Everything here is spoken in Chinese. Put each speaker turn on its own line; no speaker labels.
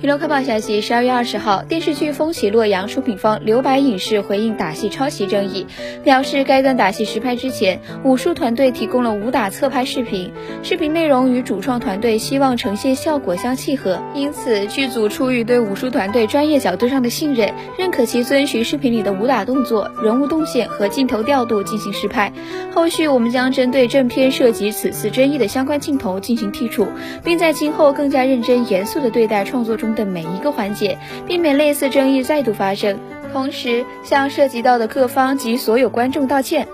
娱乐快报消息：十二月二十号，电视剧《风起洛阳》出品方留白影视回应打戏抄袭争议，表示该段打戏实拍之前，武术团队提供了武打侧拍视频，视频内容与主创团队希望呈现效果相契合，因此剧组出于对武术团队专业角度上的信任，认可其遵循视频里的武打动作、人物动线和镜头调度进行实拍。后续我们将针对正片涉及此次争议的相关镜头进行剔除，并在今后更加认真严肃地对待创作作中。的每一个环节，避免类似争议再度发生，同时向涉及到的各方及所有观众道歉。